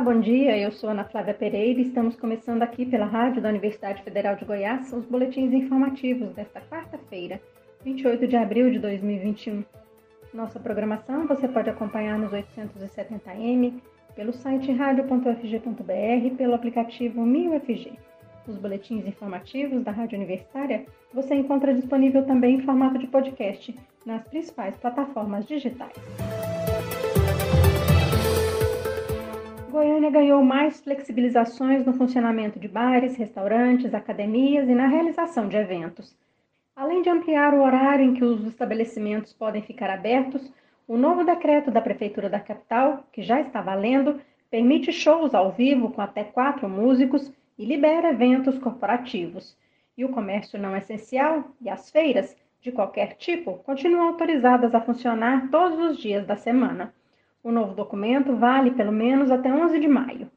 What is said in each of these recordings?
Bom dia. Eu sou Ana Flávia Pereira e estamos começando aqui pela Rádio da Universidade Federal de Goiás os boletins informativos desta quarta-feira, 28 de abril de 2021. Nossa programação você pode acompanhar nos 870m, pelo site radio.fg.br e pelo aplicativo MinUFG. Os boletins informativos da Rádio Universitária você encontra disponível também em formato de podcast nas principais plataformas digitais. Goiânia ganhou mais flexibilizações no funcionamento de bares, restaurantes, academias e na realização de eventos. Além de ampliar o horário em que os estabelecimentos podem ficar abertos, o novo decreto da Prefeitura da capital, que já está valendo, permite shows ao vivo com até quatro músicos e libera eventos corporativos. E o comércio não essencial e as feiras, de qualquer tipo, continuam autorizadas a funcionar todos os dias da semana. O novo documento vale pelo menos até 11 de maio.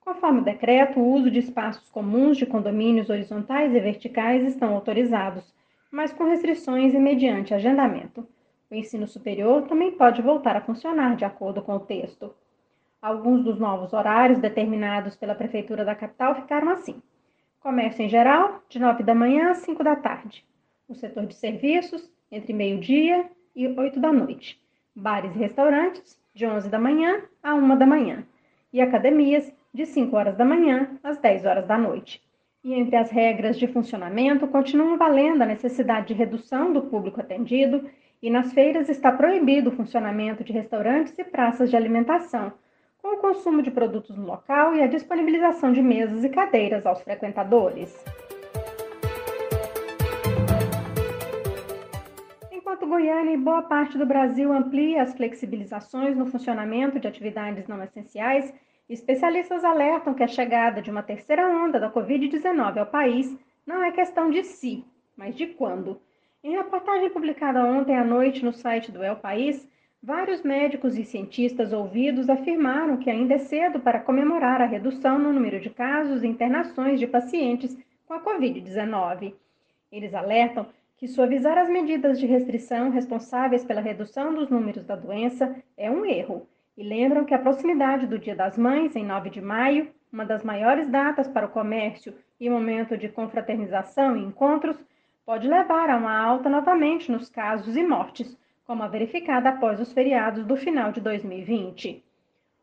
Conforme o decreto, o uso de espaços comuns de condomínios horizontais e verticais estão autorizados, mas com restrições e mediante agendamento. O ensino superior também pode voltar a funcionar de acordo com o texto. Alguns dos novos horários determinados pela Prefeitura da capital ficaram assim: comércio em geral, de 9 da manhã às 5 da tarde. O setor de serviços, entre meio-dia e 8 da noite. Bares e restaurantes, de 11 da manhã a 1 da manhã, e academias, de 5 horas da manhã às 10 horas da noite. E entre as regras de funcionamento continua valendo a necessidade de redução do público atendido, e nas feiras está proibido o funcionamento de restaurantes e praças de alimentação, com o consumo de produtos no local e a disponibilização de mesas e cadeiras aos frequentadores. Enquanto Goiânia e boa parte do Brasil amplia as flexibilizações no funcionamento de atividades não essenciais, especialistas alertam que a chegada de uma terceira onda da Covid-19 ao país não é questão de se, mas de quando. Em reportagem publicada ontem à noite no site do El País, vários médicos e cientistas ouvidos afirmaram que ainda é cedo para comemorar a redução no número de casos e internações de pacientes com a Covid-19. Eles alertam que suavizar as medidas de restrição responsáveis pela redução dos números da doença é um erro, e lembram que a proximidade do Dia das Mães, em 9 de maio, uma das maiores datas para o comércio e momento de confraternização e encontros, pode levar a uma alta novamente nos casos e mortes, como a verificada após os feriados do final de 2020.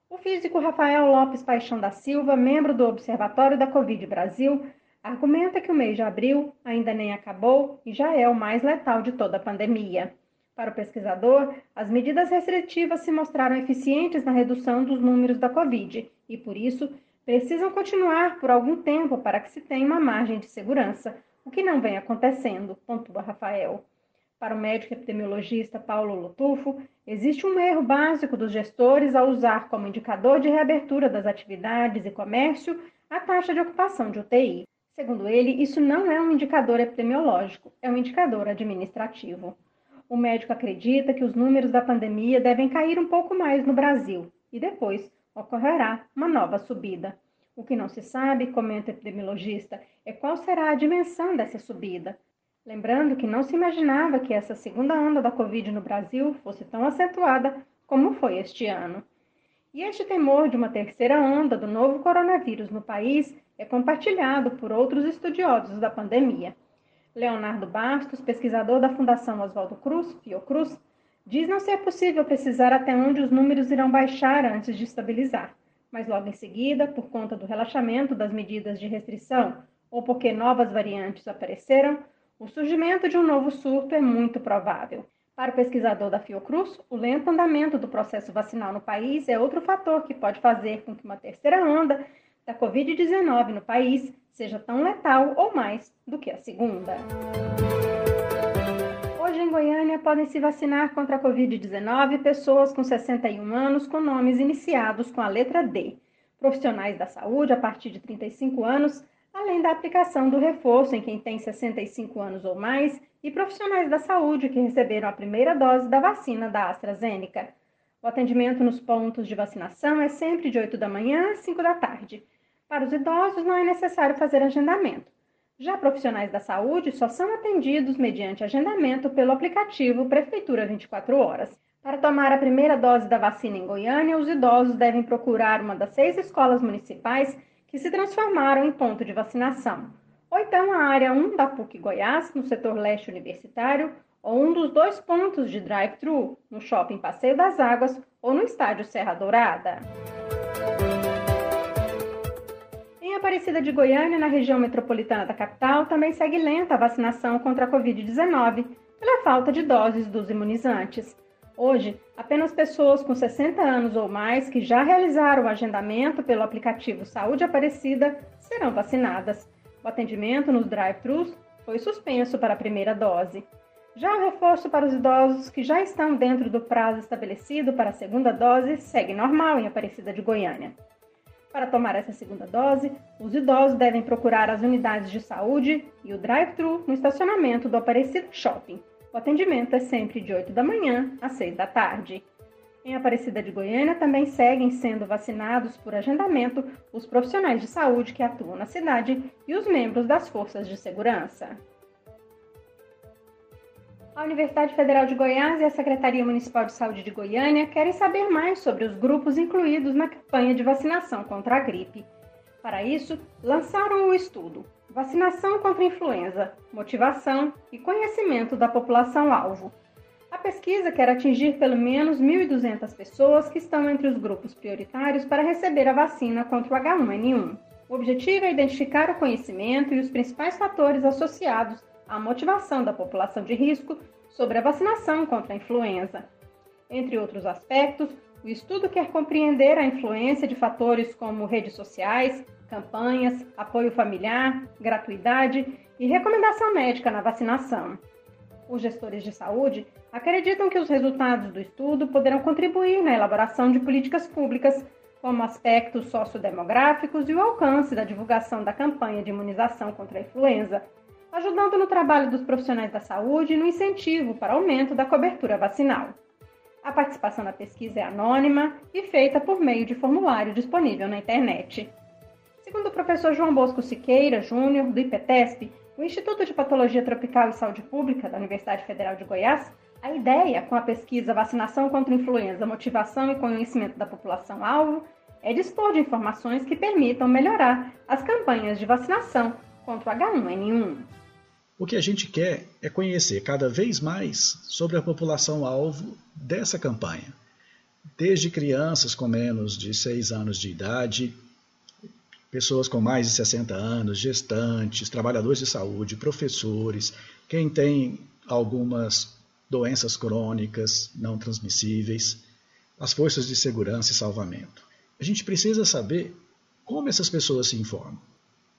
O físico Rafael Lopes Paixão da Silva, membro do Observatório da Covid Brasil, argumenta que o mês de abril ainda nem acabou e já é o mais letal de toda a pandemia. Para o pesquisador, as medidas restritivas se mostraram eficientes na redução dos números da Covid e, por isso, precisam continuar por algum tempo para que se tenha uma margem de segurança, o que não vem acontecendo, pontua Rafael. Para o médico epidemiologista Paulo Lotufo, existe um erro básico dos gestores ao usar como indicador de reabertura das atividades e comércio a taxa de ocupação de UTI. Segundo ele, isso não é um indicador epidemiológico, é um indicador administrativo. O médico acredita que os números da pandemia devem cair um pouco mais no Brasil e depois ocorrerá uma nova subida. O que não se sabe, comenta o epidemiologista, é qual será a dimensão dessa subida. Lembrando que não se imaginava que essa segunda onda da Covid no Brasil fosse tão acentuada como foi este ano. E este temor de uma terceira onda do novo coronavírus no país é compartilhado por outros estudiosos da pandemia. Leonardo Bastos, pesquisador da Fundação Oswaldo Cruz, Fiocruz, diz não ser possível precisar até onde os números irão baixar antes de estabilizar, mas logo em seguida, por conta do relaxamento das medidas de restrição ou porque novas variantes apareceram, o surgimento de um novo surto é muito provável. Para o pesquisador da Fiocruz, o lento andamento do processo vacinal no país é outro fator que pode fazer com que uma terceira onda da Covid-19 no país seja tão letal ou mais do que a segunda. Hoje em Goiânia podem se vacinar contra a Covid-19 pessoas com 61 anos com nomes iniciados com a letra D, profissionais da saúde a partir de 35 anos, além da aplicação do reforço em quem tem 65 anos ou mais e profissionais da saúde que receberam a primeira dose da vacina da AstraZeneca. O atendimento nos pontos de vacinação é sempre de 8 da manhã às 5 da tarde. Para os idosos, não é necessário fazer agendamento. Já profissionais da saúde só são atendidos mediante agendamento pelo aplicativo Prefeitura 24 Horas. Para tomar a primeira dose da vacina em Goiânia, os idosos devem procurar uma das seis escolas municipais que se transformaram em ponto de vacinação, ou então a área 1 da PUC Goiás, no setor leste universitário, ou um dos dois pontos de drive-thru, no shopping Passeio das Águas ou no estádio Serra Dourada. Aparecida de Goiânia, na região metropolitana da capital, também segue lenta a vacinação contra a Covid-19, pela falta de doses dos imunizantes. Hoje, apenas pessoas com 60 anos ou mais que já realizaram o agendamento pelo aplicativo Saúde Aparecida serão vacinadas. O atendimento nos drive-thrus foi suspenso para a primeira dose. Já o reforço para os idosos que já estão dentro do prazo estabelecido para a segunda dose segue normal em Aparecida de Goiânia. Para tomar essa segunda dose, os idosos devem procurar as unidades de saúde e o drive-thru no estacionamento do Aparecida Shopping. O atendimento é sempre de 8 da manhã às 6 da tarde. Em Aparecida de Goiânia também seguem sendo vacinados por agendamento os profissionais de saúde que atuam na cidade e os membros das forças de segurança. A Universidade Federal de Goiás e a Secretaria Municipal de Saúde de Goiânia querem saber mais sobre os grupos incluídos na campanha de vacinação contra a gripe. Para isso, lançaram o estudo Vacinação contra influenza, motivação e conhecimento da população-alvo. A pesquisa quer atingir pelo menos 1.200 pessoas que estão entre os grupos prioritários para receber a vacina contra o H1N1. O objetivo é identificar o conhecimento e os principais fatores associados à motivação da população de risco sobre a vacinação contra a influenza. Entre outros aspectos, o estudo quer compreender a influência de fatores como redes sociais, campanhas, apoio familiar, gratuidade e recomendação médica na vacinação. Os gestores de saúde acreditam que os resultados do estudo poderão contribuir na elaboração de políticas públicas, como aspectos sociodemográficos e o alcance da divulgação da campanha de imunização contra a influenza, ajudando no trabalho dos profissionais da saúde e no incentivo para aumento da cobertura vacinal. A participação na pesquisa é anônima e feita por meio de formulário disponível na internet. Segundo o professor João Bosco Siqueira Júnior, do IPTESP, o Instituto de Patologia Tropical e Saúde Pública da Universidade Federal de Goiás, a ideia com a pesquisa Vacinação contra Influenza, Motivação e Conhecimento da População-Alvo é dispor de informações que permitam melhorar as campanhas de vacinação contra o H1N1. O que a gente quer é conhecer cada vez mais sobre a população-alvo dessa campanha, desde crianças com menos de 6 anos de idade, pessoas com mais de 60 anos, gestantes, trabalhadores de saúde, professores, quem tem algumas doenças crônicas não transmissíveis, as forças de segurança e salvamento. A gente precisa saber como essas pessoas se informam.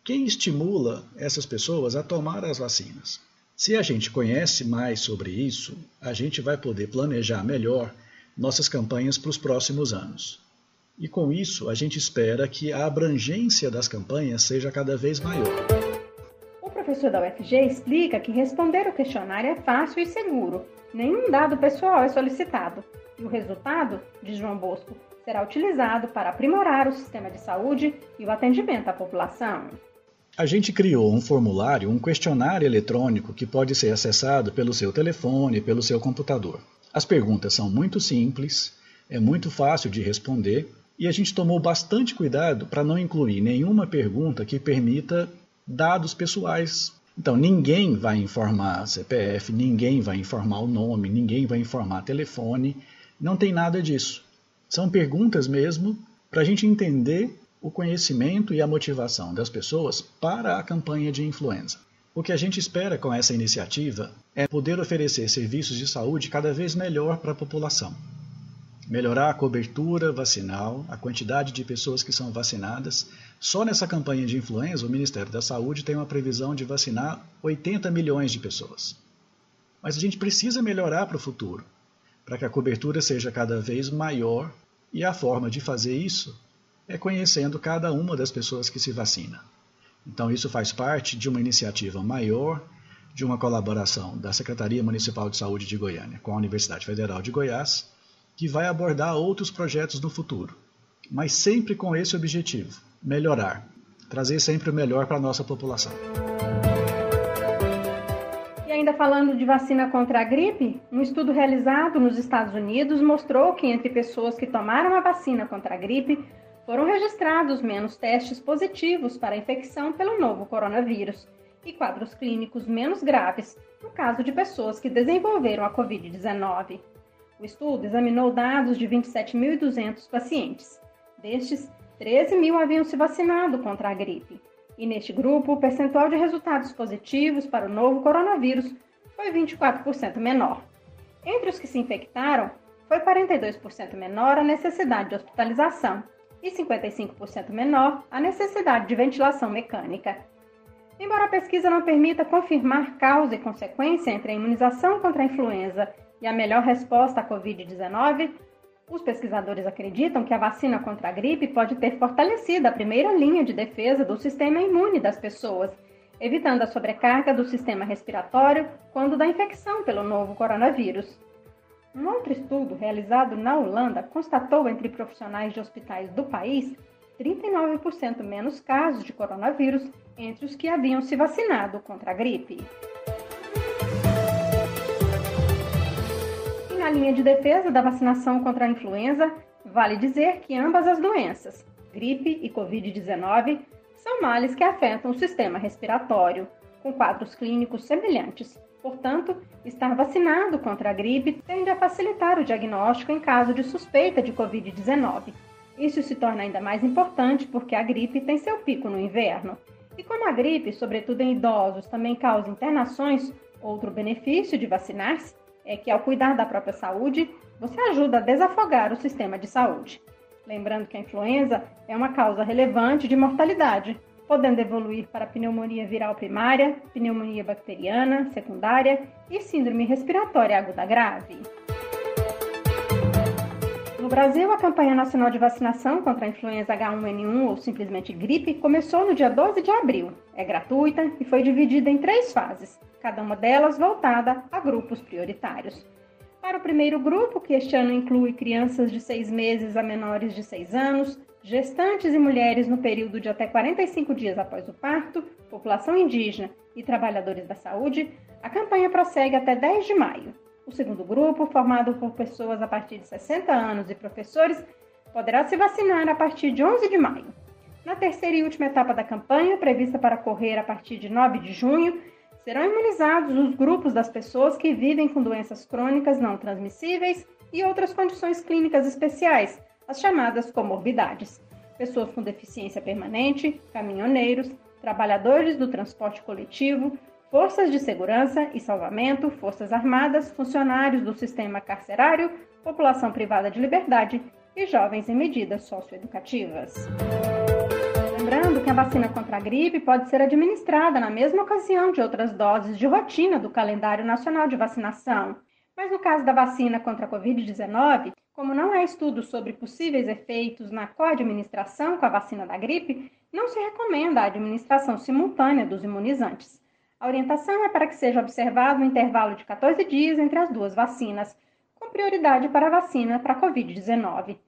Quem estimula essas pessoas a tomar as vacinas? Se a gente conhece mais sobre isso, a gente vai poder planejar melhor nossas campanhas para os próximos anos. E com isso, a gente espera que a abrangência das campanhas seja cada vez maior. O professor da UFG explica que responder o questionário é fácil e seguro. Nenhum dado pessoal é solicitado. E o resultado, diz João Bosco, será utilizado para aprimorar o sistema de saúde e o atendimento à população. A gente criou um formulário, um questionário eletrônico que pode ser acessado pelo seu telefone, pelo seu computador. As perguntas são muito simples, é muito fácil de responder e a gente tomou bastante cuidado para não incluir nenhuma pergunta que permita dados pessoais. Então, ninguém vai informar CPF, ninguém vai informar o nome, ninguém vai informar telefone, não tem nada disso. São perguntas mesmo para a gente entender o conhecimento e a motivação das pessoas para a campanha de influenza. O que a gente espera com essa iniciativa é poder oferecer serviços de saúde cada vez melhor para a população melhorar a cobertura vacinal, a quantidade de pessoas que são vacinadas. Só nessa campanha de influenza, o Ministério da Saúde tem uma previsão de vacinar 80 milhões de pessoas. Mas a gente precisa melhorar para o futuro, para que a cobertura seja cada vez maior, e a forma de fazer isso é conhecendo cada uma das pessoas que se vacina. Então, isso faz parte de uma iniciativa maior, de uma colaboração da Secretaria Municipal de Saúde de Goiânia com a Universidade Federal de Goiás que vai abordar outros projetos no futuro, mas sempre com esse objetivo: melhorar, trazer sempre o melhor para a nossa população. E ainda falando de vacina contra a gripe, um estudo realizado nos Estados Unidos mostrou que entre pessoas que tomaram a vacina contra a gripe, foram registrados menos testes positivos para infecção pelo novo coronavírus e quadros clínicos menos graves no caso de pessoas que desenvolveram a Covid-19. O estudo examinou dados de 27.200 pacientes. Destes, 13 mil haviam se vacinado contra a gripe. E neste grupo, o percentual de resultados positivos para o novo coronavírus foi 24% menor. Entre os que se infectaram, foi 42% menor a necessidade de hospitalização e 55% menor a necessidade de ventilação mecânica. Embora a pesquisa não permita confirmar causa e consequência entre a imunização contra a influenza e a melhor resposta à Covid-19, os pesquisadores acreditam que a vacina contra a gripe pode ter fortalecido a primeira linha de defesa do sistema imune das pessoas, evitando a sobrecarga do sistema respiratório quando da infecção pelo novo coronavírus. Um outro estudo realizado na Holanda constatou entre profissionais de hospitais do país 39% menos casos de coronavírus entre os que haviam se vacinado contra a gripe. E na linha de defesa da vacinação contra a influenza, vale dizer que ambas as doenças, gripe e Covid-19, são males que afetam o sistema respiratório, com quadros clínicos semelhantes, Portanto, estar vacinado contra a gripe tende a facilitar o diagnóstico em caso de suspeita de Covid-19. Isso se torna ainda mais importante porque a gripe tem seu pico no inverno. E como a gripe, sobretudo em idosos, também causa internações, outro benefício de vacinar-se é que, ao cuidar da própria saúde, você ajuda a desafogar o sistema de saúde. Lembrando que a influenza é uma causa relevante de mortalidade, podendo evoluir para pneumonia viral primária, pneumonia bacteriana secundária e síndrome respiratória aguda grave. No Brasil, a campanha nacional de vacinação contra a influenza H1N1 ou simplesmente gripe começou no dia 12 de abril. É gratuita e foi dividida em três fases, cada uma delas voltada a grupos prioritários. Para o primeiro grupo, que este ano inclui crianças de seis meses a menores de seis anos, gestantes e mulheres no período de até 45 dias após o parto, população indígena e trabalhadores da saúde, a campanha prossegue até 10 de maio. O segundo grupo, formado por pessoas a partir de 60 anos e professores, poderá se vacinar a partir de 11 de maio. Na terceira e última etapa da campanha, prevista para correr a partir de 9 de junho, serão imunizados os grupos das pessoas que vivem com doenças crônicas não transmissíveis e outras condições clínicas especiais, as chamadas comorbidades. Pessoas com deficiência permanente, caminhoneiros, trabalhadores do transporte coletivo, forças de segurança e salvamento, forças armadas, funcionários do sistema carcerário, população privada de liberdade e jovens em medidas socioeducativas. Lembrando que a vacina contra a gripe pode ser administrada na mesma ocasião de outras doses de rotina do calendário nacional de vacinação. Mas no caso da vacina contra a Covid-19, como não há estudos sobre possíveis efeitos na co-administração com a vacina da gripe, não se recomenda a administração simultânea dos imunizantes. A orientação é para que seja observado um intervalo de 14 dias entre as duas vacinas, com prioridade para a vacina para a Covid-19.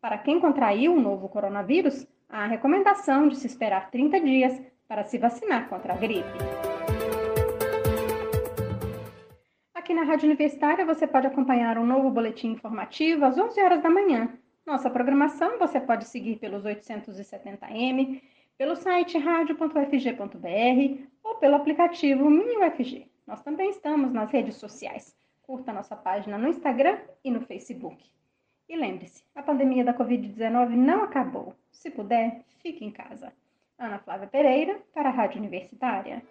Para quem contraiu o novo coronavírus, há a recomendação de se esperar 30 dias para se vacinar contra a gripe. Na Rádio Universitária você pode acompanhar um novo boletim informativo às 11 horas da manhã. Nossa programação você pode seguir pelos 870m, pelo site radio.ufg.br ou pelo aplicativo MiniUFG. Nós também estamos nas redes sociais. Curta nossa página no Instagram e no Facebook. E lembre-se, a pandemia da Covid-19 não acabou. Se puder, fique em casa. Ana Flávia Pereira, para a Rádio Universitária.